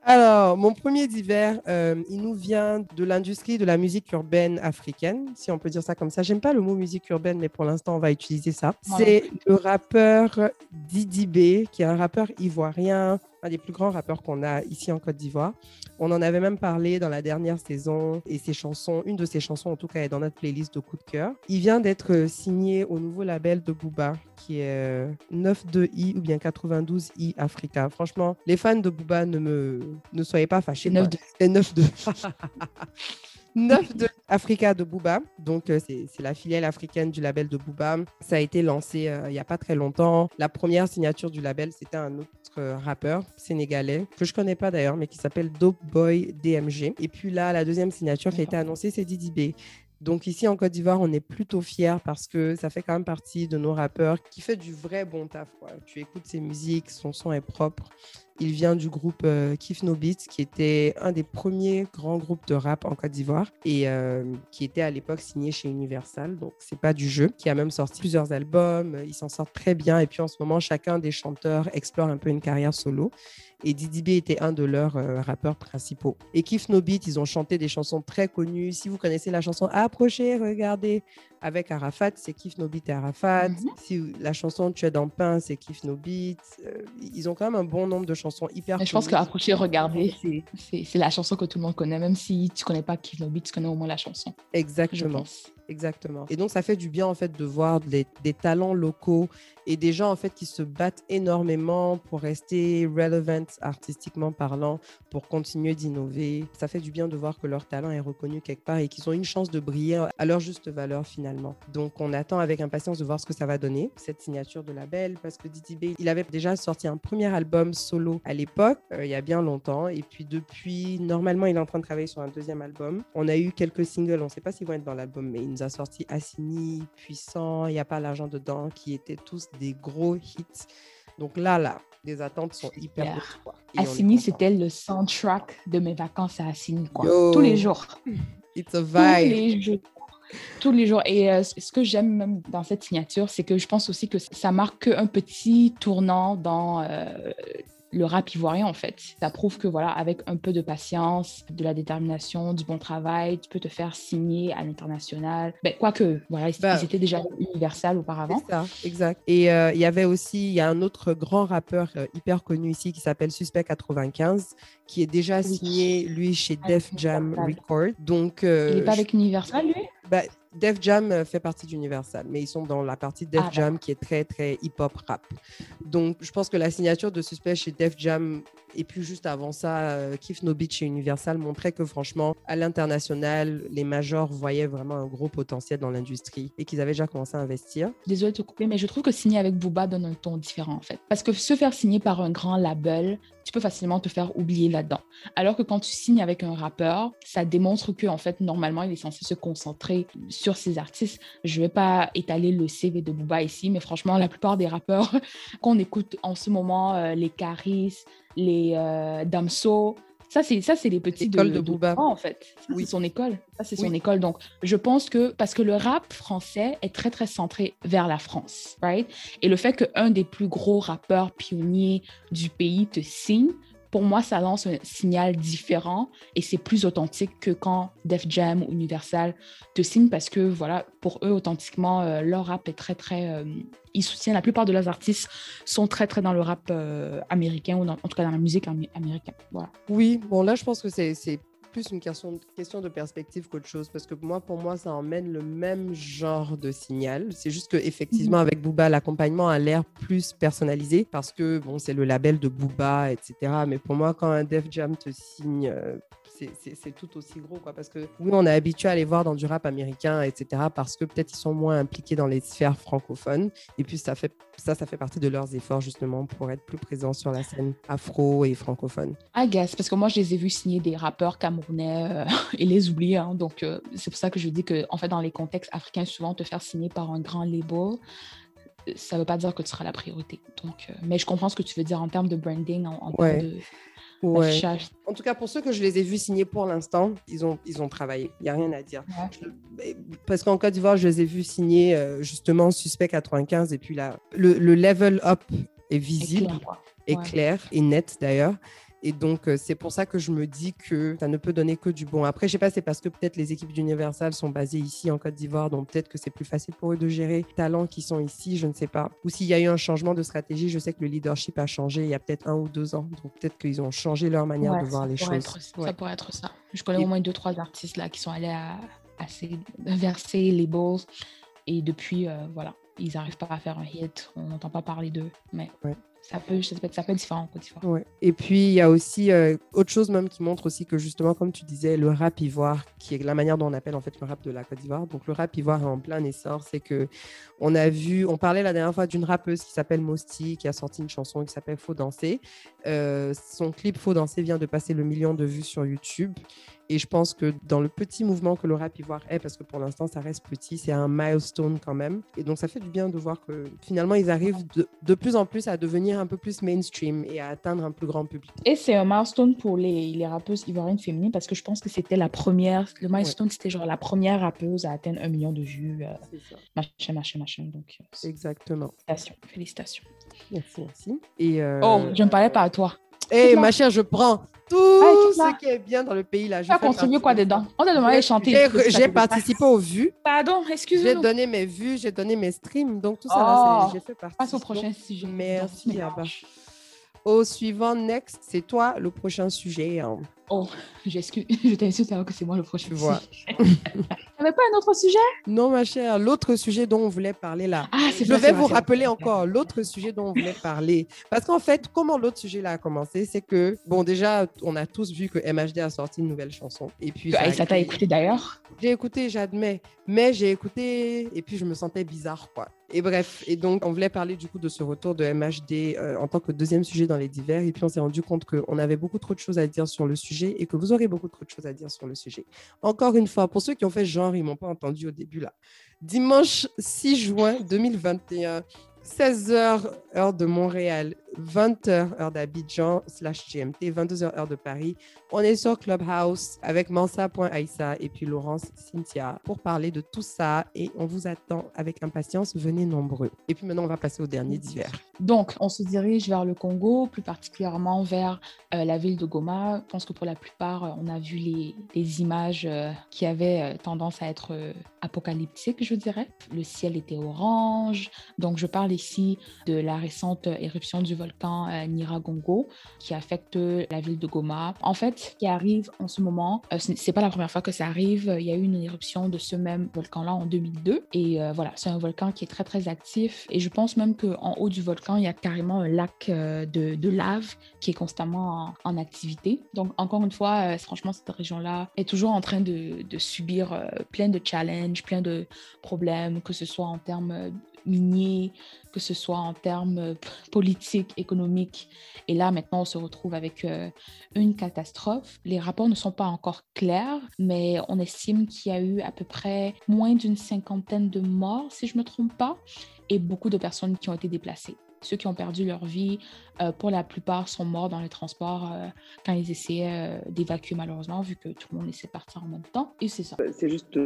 Alors, mon premier divers, euh, il nous vient de l'industrie de la musique urbaine africaine si on peut dire ça comme ça. J'aime pas le mot musique urbaine, mais pour l'instant, on va utiliser ça. C'est le rappeur Didi B, qui est un rappeur ivoirien, un des plus grands rappeurs qu'on a ici en Côte d'Ivoire. On en avait même parlé dans la dernière saison et ses chansons, une de ses chansons en tout cas est dans notre playlist de coup de cœur. Il vient d'être signé au nouveau label de Booba qui est 92i ou bien 92i Africa. Franchement, les fans de Booba ne me ne soyez pas fâchés. 9 9 9 de Africa de Booba. Donc, euh, c'est la filiale africaine du label de Booba. Ça a été lancé euh, il n'y a pas très longtemps. La première signature du label, c'était un autre euh, rappeur sénégalais, que je connais pas d'ailleurs, mais qui s'appelle Dope Boy DMG. Et puis là, la deuxième signature qui a été annoncée, c'est Didi B. Donc ici en Côte d'Ivoire, on est plutôt fiers parce que ça fait quand même partie de nos rappeurs qui fait du vrai bon taf. Tu écoutes ses musiques, son son est propre. Il vient du groupe euh, Kif No Beats, qui était un des premiers grands groupes de rap en Côte d'Ivoire et euh, qui était à l'époque signé chez Universal. Donc, c'est pas du jeu. Qui a même sorti plusieurs albums. Ils s'en sortent très bien. Et puis, en ce moment, chacun des chanteurs explore un peu une carrière solo. Et Didi B était un de leurs euh, rappeurs principaux. Et Kif No Beat, ils ont chanté des chansons très connues. Si vous connaissez la chanson Approchez, regardez, avec Arafat, c'est Kif No Beat et Arafat. Mhm. Si la chanson Tu es dans pain, c'est Kif No Beat. ils ont quand même un bon nombre de chansons hyper. je pense qu'approcher, regarder, c'est la chanson que tout le monde connaît, même si tu connais pas Beat, tu connais au moins la chanson. Exactement. Exactement. Et donc, ça fait du bien, en fait, de voir des, talents locaux et des gens, en fait, qui se battent énormément pour rester relevant artistiquement parlant, pour continuer d'innover. Ça fait du bien de voir que leur talent est reconnu quelque part et qu'ils ont une chance de briller à leur juste valeur, finalement. Donc, on attend avec impatience de voir ce que ça va donner, cette signature de label, parce que DTB, il avait déjà sorti un premier album solo à l'époque, euh, il y a bien longtemps. Et puis, depuis, normalement, il est en train de travailler sur un deuxième album. On a eu quelques singles, on ne sait pas s'ils vont être dans l'album, mais il a sorti Assini, Puissant, Il n'y a pas l'argent dedans, qui étaient tous des gros hits. Donc là, là, les attentes sont hyper hautes. Assini, c'était le soundtrack de mes vacances à Assini, quoi. Tous les jours. It's a vibe. Tous les jours. Et euh, ce que j'aime même dans cette signature, c'est que je pense aussi que ça marque un petit tournant dans euh, le rap ivoirien en fait. Ça prouve que voilà, avec un peu de patience, de la détermination, du bon travail, tu peux te faire signer à l'international. Ben, quoique, voilà, bah, ils étaient déjà universal auparavant. C'est ça, exact. Et euh, il y avait aussi, il y a un autre grand rappeur euh, hyper connu ici qui s'appelle Suspect 95, qui est déjà signé, lui, chez Def Jam Record. Donc, euh, il n'est pas avec Universal, lui? Bah, Def Jam euh, fait partie d'Universal, mais ils sont dans la partie Def ah, Jam qui est très, très hip-hop rap. Donc, je pense que la signature de Suspect chez Def Jam et puis juste avant ça, euh, Kif No Beat chez Universal montrait que franchement, à l'international, les majors voyaient vraiment un gros potentiel dans l'industrie et qu'ils avaient déjà commencé à investir. Désolée de te couper, mais je trouve que signer avec Booba donne un ton différent en fait. Parce que se faire signer par un grand label, tu peux facilement te faire oublier là-dedans. Alors que quand tu signes avec un rappeur, ça démontre que en fait normalement il est censé se concentrer sur ses artistes. Je vais pas étaler le CV de Booba ici, mais franchement la plupart des rappeurs qu'on écoute en ce moment, euh, les Caris, les euh, Damso, ça, c'est ça, c'est les petits de, de, Booba. en fait. oui. C'est son école. Ça, c'est son école. Donc, je pense que parce que le rap français est très très centré vers la France, right? Et le fait qu'un des plus gros rappeurs pionniers du pays te signe, pour moi, ça lance un signal différent et c'est plus authentique que quand Def Jam ou Universal te signent parce que, voilà, pour eux, authentiquement, euh, leur rap est très, très. Euh, ils soutiennent, la plupart de leurs artistes sont très, très dans le rap euh, américain ou en tout cas dans la musique américaine. Voilà. Oui, bon, là, je pense que c'est plus une question, question de perspective qu'autre chose, parce que moi, pour moi, ça emmène le même genre de signal. C'est juste que effectivement, mhm. avec Booba, l'accompagnement a l'air plus personnalisé, parce que bon, c'est le label de Booba, etc. Mais pour moi, quand un Def Jam te signe euh, c'est tout aussi gros. Parce que oui, on est habitué à les voir dans du rap américain, etc. Parce que peut-être ils sont moins impliqués dans les sphères francophones. Et puis ça fait ça, ça fait partie de leurs efforts justement pour être plus présents sur la scène afro et francophone. I guess, parce que moi je les ai vus signer des rappeurs camerounais euh, et les oublier. Hein. donc euh, c'est pour ça que je dis que en fait dans les contextes africains, souvent te faire signer par un grand label ça ne veut pas dire que tu seras la priorité. Donc, euh, mais je comprends ce que tu veux dire en termes de branding, en, termes de, Ouais. En tout cas, pour ceux que je les ai vus signer pour l'instant, ils ont, ils ont travaillé. Il n'y a rien à dire. Parce qu'en Côte d'Ivoire, je les ai vus signer euh, justement Suspect 95 et puis là, le, le level up est visible, est clair et net d'ailleurs. Et donc, euh, c'est pour ça que je me dis que ça ne peut donner que du bon. Après, je sais pas, c'est parce que peut-être les équipes d'Universal sont basées ici en Côte d'Ivoire, donc peut-être que c'est plus facile pour eux de gérer les talents qui sont ici, je ne sais pas. Ou s'il y a eu un changement de stratégie, je sais que le leadership a changé il y a peut-être un ou deux ans. Donc peut-être qu'ils ont changé leur manière de voir les choses. Ça pourrait être ça. Je connais au moins deux, trois artistes là qui sont allés à, verser les balls. Et depuis, euh, voilà, ils n'arrivent pas à faire un hit. On n'entend pas parler d'eux. Mais ça peut, ça peut, être différent Ouais. Et puis, il y a aussi euh, autre chose même qui montre aussi que justement, comme tu disais, le rap ivoire, qui est la manière dont on appelle en fait le rap de la Côte d'Ivoire. Donc, le rap ivoire est en plein essor. C'est que on a vu, on parlait la dernière fois d'une rappeuse qui s'appelle Mosti, qui a sorti une chanson qui s'appelle Faut danser. Euh, son clip Faut danser vient de passer le million de vues sur YouTube. Et je pense que dans le petit mouvement que le rap ivoire est, parce que pour l'instant, ça reste petit, c'est un milestone quand même. Et donc, ça fait du bien de voir que finalement, ils arrivent de, de plus en plus à devenir un peu plus mainstream et à atteindre un plus grand public. Et c'est un milestone pour les, les rappeuses ivoiriennes féminines parce que je pense que c'était la première, le milestone, c'était genre la première rappeuse à atteindre un million de vues. Euh, machin, machin, machin. Donc, euh, Exactement. Félicitations. Félicitations. Merci, merci. Et euh... Oh, je ne parlais pas à toi. Hé, ma chère, je prends tout ce qui est bien dans le pays. là. Tu as contribué quoi dedans On t'a demandé de chanter. J'ai participé aux vues. Pardon, excuse-moi. J'ai donné mes vues, j'ai donné mes streams. Donc, tout ça, oh, j'ai fait partie. Passe au prochain sujet. Merci, Abba. Au suivant, next, c'est toi le prochain sujet. Hein. Oh, j'excuse, je t'insulte alors que c'est moi le prochain. Tu T'avais pas un autre sujet? Non, ma chère, l'autre sujet dont on voulait parler là. Ah, je vais vous rappeler encore l'autre sujet dont on voulait parler. Parce qu'en fait, comment l'autre sujet là a commencé, c'est que, bon, déjà, on a tous vu que MHD a sorti une nouvelle chanson. Et puis. Ah, ça t'a écouté d'ailleurs? J'ai écouté, j'admets. Mais j'ai écouté et puis je me sentais bizarre, quoi. Et bref, et donc on voulait parler du coup de ce retour de MHD euh, en tant que deuxième sujet dans les divers. Et puis on s'est rendu compte qu'on avait beaucoup trop de choses à dire sur le sujet et que vous aurez beaucoup trop de choses à dire sur le sujet. Encore une fois, pour ceux qui ont fait genre, ils m'ont pas entendu au début là. Dimanche 6 juin 2021, 16h, heure de Montréal, 20h, heure d'Abidjan, slash GMT, 22h, heure de Paris. On est sur Clubhouse avec Mansa.aïssa et puis Laurence Cynthia pour parler de tout ça et on vous attend avec impatience. Venez nombreux. Et puis maintenant, on va passer au dernier d'hiver. Donc, on se dirige vers le Congo, plus particulièrement vers euh, la ville de Goma. Je pense que pour la plupart, euh, on a vu les, les images euh, qui avaient tendance à être apocalyptiques, je dirais. Le ciel était orange. Donc, je parle ici de la récente éruption du volcan Niragongo qui affecte la ville de Goma. En fait, ce qui arrive en ce moment, c'est pas la première fois que ça arrive. Il y a eu une éruption de ce même volcan-là en 2002. Et voilà, c'est un volcan qui est très, très actif. Et je pense même qu'en haut du volcan, il y a carrément un lac euh, de, lave qui est constamment en, activité. Donc, encore une fois, euh, franchement, cette région-là est toujours en train de, subir euh, plein de challenges, plein de problèmes, que ce soit en termes miniers, que ce soit en termes politiques, économiques. Et là, maintenant, on se retrouve avec une catastrophe. Les rapports ne sont pas encore clairs, mais on estime qu'il y a eu à peu près moins d'une cinquantaine de morts, si je ne me trompe pas, et beaucoup de personnes qui ont été déplacées ceux qui ont perdu leur vie, euh, pour la plupart, sont morts dans les transports euh, quand ils essayaient euh, d'évacuer, malheureusement, vu que tout le monde essaie de partir en même temps. Et c'est ça. C'est juste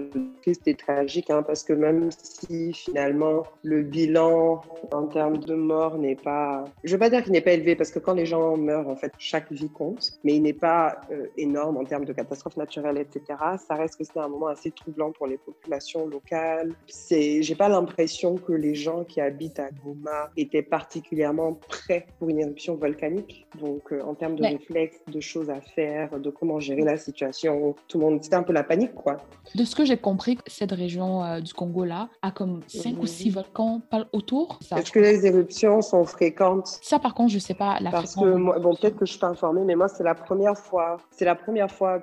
triste et tragique, hein, parce que même si finalement le bilan en termes de morts n'est pas. Je ne veux pas dire qu'il n'est pas élevé, parce que quand les gens meurent, en fait, chaque vie compte, mais il n'est pas énorme en termes de catastrophes naturelles, etc. Ça reste que c'est un moment assez troublant pour les populations locales. J'ai pas l'impression que les gens qui habitent à Goma étaient particulièrement prêts pour une éruption volcanique. Donc, euh, en termes de réflexes, de choses à faire, de comment gérer la situation, tout le monde, c'était un peu la panique, quoi. De ce que j'ai compris, cette région euh, du Congo-là a comme cinq ou six volcans autour. Est-ce que les éruptions sont fréquentes? Ça, par contre, je sais pas. La Parce que, moi, bon, peut-être que je suis pas informée, mais moi, c'est la première fois, c'est la première fois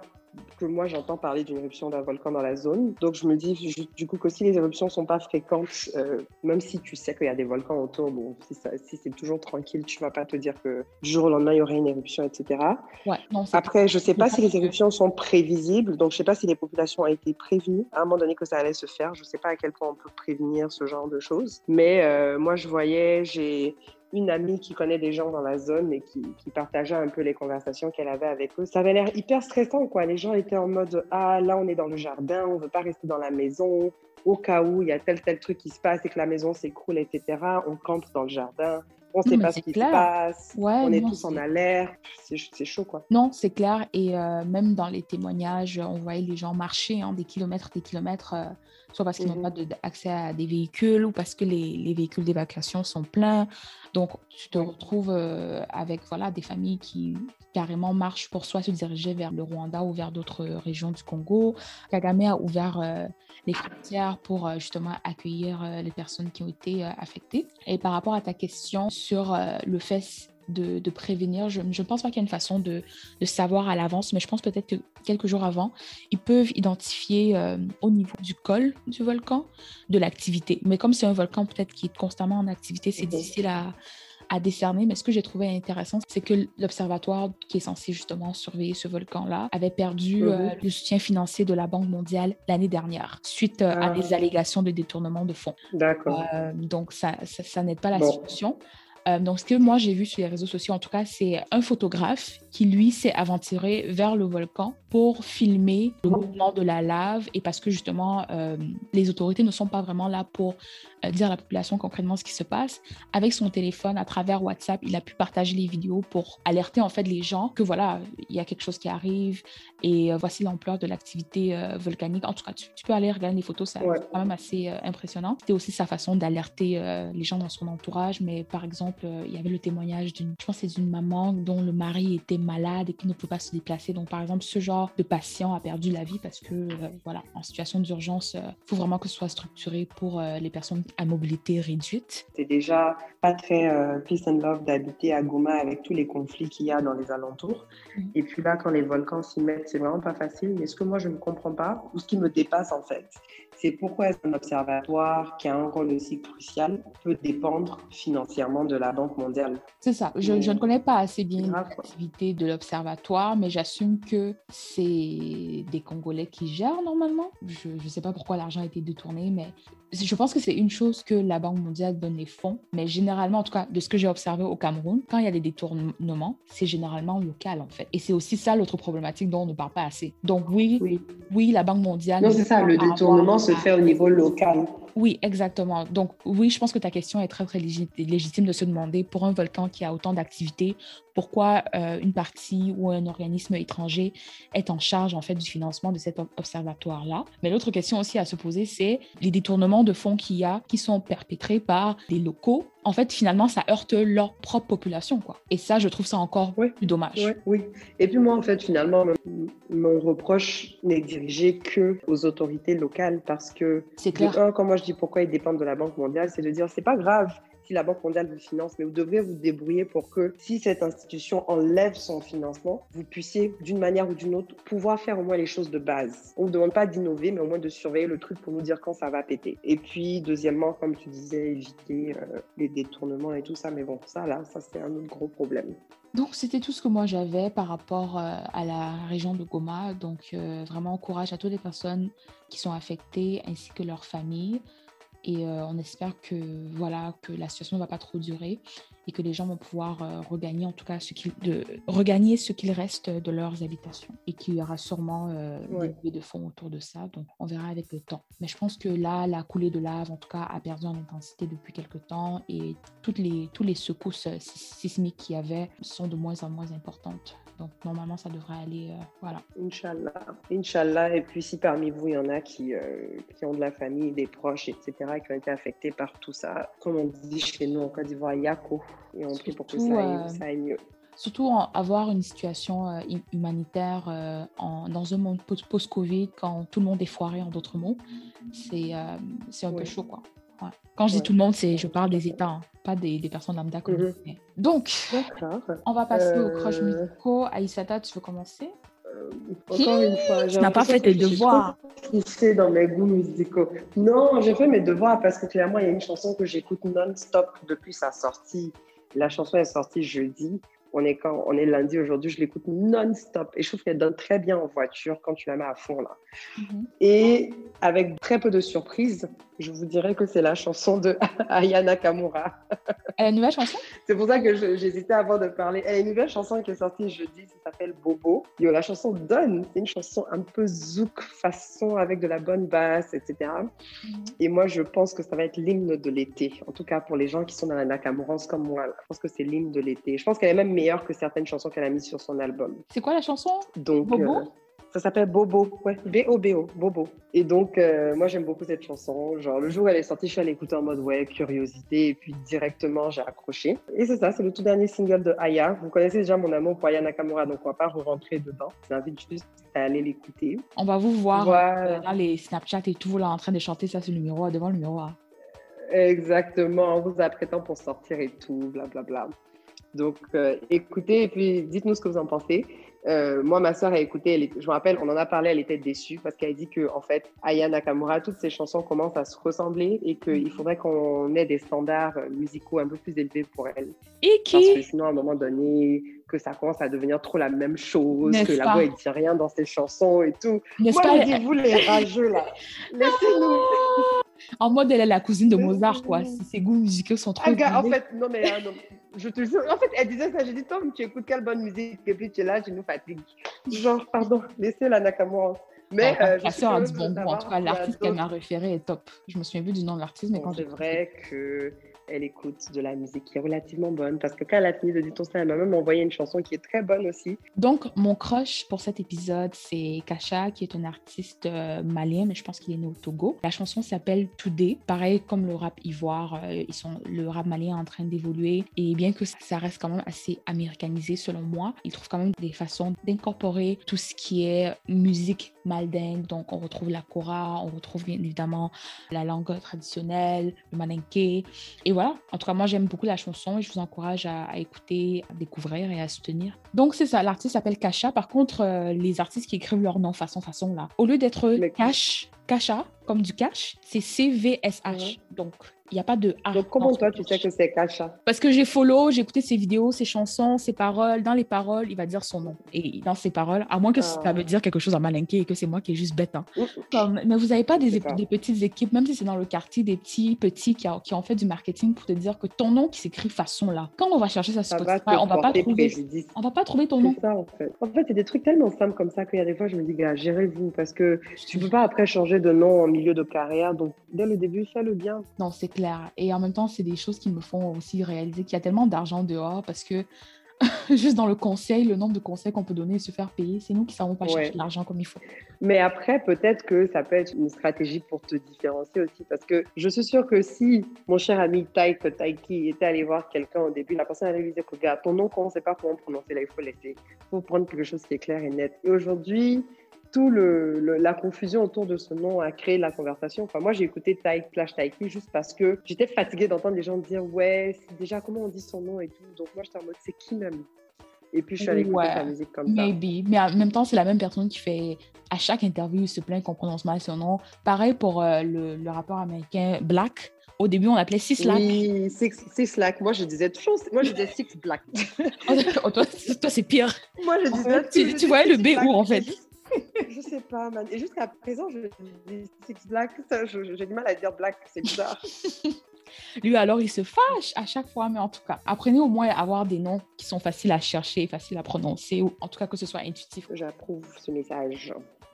que moi j'entends parler d'une éruption d'un volcan dans la zone. Donc je me dis du coup que si les éruptions sont pas fréquentes, euh, même si tu sais qu'il y a des volcans autour, bon, si, si c'est toujours tranquille, tu vas pas te dire que du jour au lendemain il y aurait une éruption, etc. Ouais, non, Après, je sais pas si les éruptions sont prévisibles, donc je sais pas si les populations ont été prévenues à un moment donné que ça allait se faire. Je sais pas à quel point on peut prévenir ce genre de choses. Mais euh, moi je voyais, j'ai une amie qui connaît des gens dans la zone et qui, qui partageait un peu les conversations qu'elle avait avec eux. Ça avait l'air hyper stressant, quoi. Les gens étaient en mode Ah, là, on est dans le jardin, on veut pas rester dans la maison. Au cas où il y a tel, tel truc qui se passe et que la maison s'écroule, etc., on campe dans le jardin. On ne sait pas ce qui se passe. on est tous en alerte. C'est chaud, quoi. Non, c'est clair. Et euh, même dans les témoignages, on voyait les gens marcher hein, des kilomètres, des kilomètres. Euh, soit parce qu'ils n'ont mhm. pas accès à des véhicules ou parce que les, les véhicules d'évacuation sont pleins. Donc, tu te retrouves euh, avec voilà, des familles qui carrément marchent pour soit se diriger vers le Rwanda ou vers d'autres régions du Congo. Kagame a ouvert euh, les frontières pour euh, justement accueillir les personnes qui ont été affectées. Et par rapport à ta question sur le fait de, prévenir. Je ne pense pas qu'il y ait une façon de, savoir à l'avance, mais je pense peut-être que quelques jours avant, ils peuvent identifier euh, au niveau du col du volcan de l'activité. Mais comme c'est un volcan peut-être qui est constamment en activité, c'est difficile à, à décerner, mais ce que j'ai trouvé intéressant, c'est que l'observatoire qui est censé justement surveiller ce volcan-là avait perdu euh, Mhm. le soutien financier de la Banque mondiale l'année dernière suite euh, à Ah. des allégations de détournement de fonds. D'accord. Euh, donc, ça, ça, ça n'aide pas la Bon. situation. Euh, donc, ce que moi j'ai vu sur les réseaux sociaux, en tout cas, c'est un photographe qui, lui, s'est aventuré vers le volcan pour filmer le mouvement de la lave et parce que, justement, euh, les autorités ne sont pas vraiment là pour euh, dire à la population concrètement ce qui se passe. Avec son téléphone, à travers WhatsApp, il a pu partager les vidéos pour alerter, en fait, les gens que, voilà, il y a quelque chose qui arrive et euh, voici l'ampleur de l'activité volcanique. En tout cas, tu, tu peux aller regarder les photos, c'est Ouais. quand même assez impressionnant. C'était aussi sa façon d'alerter les gens dans son entourage, mais par exemple, il y avait le témoignage d'une, je pense c'est d'une maman dont le mari était malade et qui ne pouvait pas se déplacer. Donc, par exemple, ce genre de patient a perdu la vie parce que, euh, voilà, en situation d'urgence, il faut vraiment que ce soit structuré pour euh, les personnes à mobilité réduite. C'est déjà pas très euh, peace and love d'habiter à Goma avec tous les conflits qu'il y a dans les alentours. Mhm. Et puis là, quand les volcans s'y mettent, c'est vraiment pas facile. Mais ce que moi, je ne comprends pas, ou ce qui me dépasse en fait, c'est pourquoi qu'un observatoire qui a un rôle aussi crucial peut dépendre financièrement de la Banque mondiale? C'est ça. Je, je ne connais pas assez bien l'activité de l'observatoire, mais j'assume que c'est des Congolais qui gèrent normalement. Je ne sais pas pourquoi l'argent a été détourné, mais je pense que c'est une chose que la Banque mondiale donne les fonds. Mais généralement, en tout cas, de ce que j'ai observé au Cameroun, quand il y a des détournements, c'est généralement local en fait. Et c'est aussi ça l'autre problématique dont on ne parle pas assez. Donc oui, oui, Oui. la Banque mondiale... Non, c'est ça, le détournement se fait au niveau local. Oui, exactement. Donc, oui, je pense que ta question est très, très légi- légitime de se demander pour un volcan qui a autant d'activités, pourquoi euh, une partie ou un organisme étranger est en charge, en fait, du financement de cet ob- observatoire-là. Mais l'autre question aussi à se poser, c'est les détournements de fonds qu'il y a qui sont perpétrés par des locaux. En fait, finalement, ça heurte leur propre population, quoi. Et ça, je trouve ça encore Oui. plus dommage. Oui. Et puis moi, en fait, finalement, mon- reproche n'est dirigé que aux autorités locales parce que, C'est de clair. un, quand moi je dis pourquoi ils dépendent de la Banque mondiale, c'est de dire c'est pas grave si la Banque mondiale vous finance, mais vous devez vous débrouiller pour que si cette institution enlève son financement, vous puissiez, d'une manière ou d'une autre, pouvoir faire au moins les choses de base. On ne demande pas d'innover, mais au moins de surveiller le truc pour nous dire quand ça va péter. Et puis, deuxièmement, comme tu disais, éviter euh, les détournements et tout ça. Mais bon, ça, là, ça, c'est un autre gros problème. Donc, c'était tout ce que moi j'avais par rapport euh, à la région de Goma. Donc, euh, vraiment, courage à toutes les personnes qui sont affectées ainsi que leurs familles. Et euh, on espère que, voilà, que la situation ne va pas trop durer et que les gens vont pouvoir euh, regagner, en tout cas, ce de, regagner ce qu'il reste de leurs habitations. Et qu'il y aura sûrement euh, Ouais. des levées de fonds autour de ça. Donc, on verra avec le temps. Mais je pense que là, la coulée de lave, en tout cas, a perdu en intensité depuis quelques temps. Et toutes les, tous les secousses euh, sis- sismiques qu'il y avait sont de moins en moins importantes. Donc, normalement, ça devrait aller. euh, voilà. Inch'Allah. Inch'Allah. Et puis, si parmi vous, il y en a qui, euh, qui ont de la famille, des proches, etc., qui ont été affectés par tout ça, comme on dit chez nous en Côte d'Ivoire, Yako. Et on prie pour que ça aille, euh, ça aille mieux. Surtout en- avoir une situation euh, hu- humanitaire euh, en- dans un monde post- post-Covid, quand tout le monde est foiré, en d'autres mots, c'est euh, un peu chaud, quoi. Ouais. Quand je dis Ouais. tout le monde, c'est je parle des États, hein, pas des, des personnes lambda comme Mhm. Donc, on va passer aux croches Euh, musicaux. Tu veux commencer? Euh, encore une fois, Tu n'as pas fait tes devoirs. triché dans mes goûts musicaux. Non, j'ai fait mes devoirs parce que clairement, il y a une chanson que j'écoute non-stop depuis sa sortie. La chanson est sortie jeudi. On est, quand, on est lundi aujourd'hui, je l'écoute non-stop. Et je trouve qu'elle donne très bien en voiture quand tu la mets à fond là. Mhm. Et avec très peu de surprises, je vous dirais que c'est la chanson de Aya Nakamura. Elle a une nouvelle chanson? C'est pour ça que j'hésitais avant de parler. Elle a une nouvelle chanson qui est sortie jeudi, ça s'appelle Bobo. Yo, la chanson donne, c'est une chanson un peu zouk façon avec de la bonne basse, etc. Et moi, je pense que ça va être l'hymne de l'été. En tout cas, pour les gens qui sont dans la Nakamurance comme moi, je pense que c'est l'hymne de l'été. Je pense qu'elle est même meilleure que certaines chansons qu'elle a mises sur son album. C'est quoi la chanson? Donc, Bobo? euh, ça s'appelle Bobo, ouais, B-O-B-O, Bobo. Et donc, euh, moi, j'aime beaucoup cette chanson. Genre, le jour où elle est sortie, je suis allée écouter en mode, ouais, curiosité, et puis directement, j'ai accroché. Et c'est ça, c'est le tout dernier single de Aya. Vous connaissez déjà mon amour pour Aya Nakamura, donc on va pas re-rentrer dedans. Je vous invite juste à aller l'écouter. On va vous voir Voilà. euh, dans les Snapchat et tout, là, en train de chanter ça sur le numéro A, devant le numéro A. Exactement, en vous apprêtant pour sortir et tout, blablabla. Donc, euh, écoutez et puis dites-nous ce que vous en pensez. Euh, moi, ma soeur a écouté, elle, je me rappelle, on en a parlé, elle était déçue parce qu'elle a dit que, en fait, Aya Nakamura, toutes ses chansons commencent à se ressembler et qu'il faudrait qu'on ait des standards musicaux un peu plus élevés pour elle. Et qui Parce que sinon, à un moment donné, que ça commence à devenir trop la même chose, que la voix, elle dit rien dans ses chansons et tout. Moi, pas je dis, vous les rageux, là, laissez-nous. En mode, elle est la cousine de Mozart, quoi. Si ses goûts musicaux sont trop Ah, en fait, non, mais ah, non, je te jure, en fait, elle disait ça. J'ai dit, Tom, tu écoutes quelle bonne musique? Et puis tu es là, tu nous fatigues. Genre, pardon, laissez la Nakamura. Mais Ah, euh, je ma suis soeur a curieuse du de bon goût. En tout cas, l'artiste qu'elle m'a référé est top. Je me souviens plus du nom de l'artiste, mais Bon, quand c'est vrai que elle écoute de la musique qui est relativement bonne parce que quand elle a fini de dire ton style, elle m'a même envoyé une chanson qui est très bonne aussi. Donc, mon crush pour cet épisode, c'est Kasha, qui est un artiste euh, malien, mais je pense qu'il est né au Togo. La chanson s'appelle Today. Pareil comme le rap ivoire, euh, ils sont, le rap malien est en train d'évoluer. Et bien que ça reste quand même assez américanisé, selon moi, ils trouvent quand même des façons d'incorporer tout ce qui est musique maldingue. Donc, on retrouve la kora, on retrouve bien évidemment la langue traditionnelle, le malinké. Et voilà, en tout cas, moi, j'aime beaucoup la chanson et je vous encourage à, à écouter, à découvrir et à soutenir. Donc, c'est ça, l'artiste s'appelle Kasha. Par contre, euh, les artistes qui écrivent leur nom façon, façon, là, au lieu d'être Cash, Kasha, comme du cash, c'est C-V-S-H. Donc, il n'y a pas de A. Donc, comment toi, tu sais que c'est Kasha Parce que j'ai follow, j'ai écouté ses vidéos, ses chansons, ses paroles. Dans les paroles, il va dire son nom. Et dans ses paroles, à moins que ça Ah. veut dire quelque chose à malinqué et que c'est moi qui est juste bête. hein. Mm. Comme- mais vous n'avez pas des, ça. petites équipes, même si c'est dans le quartier, des petits petits qui, a- qui ont fait du marketing pour te dire que ton nom qui s'écrit façon là. Quand on va chercher ça Ça va Spotify, te on va pas trouver. préjudice. On va pas trouver ton nom. Ça, en fait. En fait, c'est des trucs tellement simples comme ça qu'il y a des fois, je me dis, gars, gérez-vous parce que tu peux pas après changer de nom en milieu de carrière. Donc, dès le début, fais-le bien. Non, c'est clair. Et en même temps, c'est des choses qui me font aussi réaliser qu'il y a tellement d'argent dehors parce que juste dans le conseil, le nombre de conseils qu'on peut donner et se faire payer, c'est nous qui savons pas chercher Ouais. l'argent comme il faut. Mais après, peut-être que ça peut être une stratégie pour te différencier aussi. Parce que je suis sûre que si mon cher ami Taïk Taiki était allé voir quelqu'un au début, la personne allait lui dire que, gars, ton nom, qu'on ne sait pas comment prononcer, là, il faut laisser. Il faut prendre quelque chose qui est clair et net. Et aujourd'hui, tout le, le- la confusion autour de ce nom a créé la conversation. Enfin, moi, j'ai écouté Taïk Taiki juste parce que j'étais fatiguée d'entendre les gens dire ouais, c'est déjà comment on dit son nom et tout. Donc moi, j'étais en mode c'est qui même Et puis je suis allée écouter Ouais. sa musique comme ça. Maybe. Mais en même temps, c'est la même personne qui fait à chaque interview, il se plaint qu'on prononce mal son nom. Pareil pour euh, le, le rappeur américain Black. Au début, on l'appelait Six Lack. Oui, Six, Six Lack. Moi, je disais toujours, moi, je disais Six Black. Oh, toi, toi, c'est pire. moi, je disais. tu- tu voyais le B où, en fait Je sais pas, man. Et jusqu'à présent, je dis Six Black. J'ai du mal à dire Black, c'est bizarre. Lui, alors, il se fâche à chaque fois. Mais en tout cas, apprenez au moins à avoir des noms qui sont faciles à chercher, faciles à prononcer, ou en tout cas que ce soit intuitif. J'approuve ce message.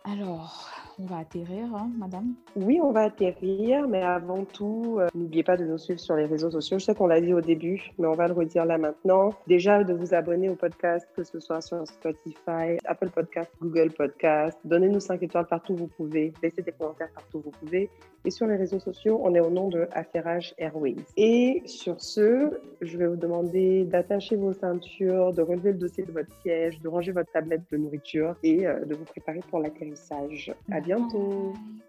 Alors, on va atterrir, hein, madame. Oui, on va atterrir, mais avant tout, euh, n'oubliez pas de nous suivre sur les réseaux sociaux. Je sais qu'on l'a dit au début, mais on va le redire là maintenant. Déjà, de vous abonner au podcast, que ce soit sur Spotify, Apple Podcast, Google Podcast. Donnez-nous 5 étoiles partout où vous pouvez. Laissez des commentaires partout où vous pouvez. Et sur les réseaux sociaux, on est au nom de Affairage Airways. Et sur ce, je vais vous demander d'attacher vos ceintures, de relever le dossier de votre siège, de ranger votre tablette de nourriture et euh, de vous préparer pour l'atterrissage. À bientôt.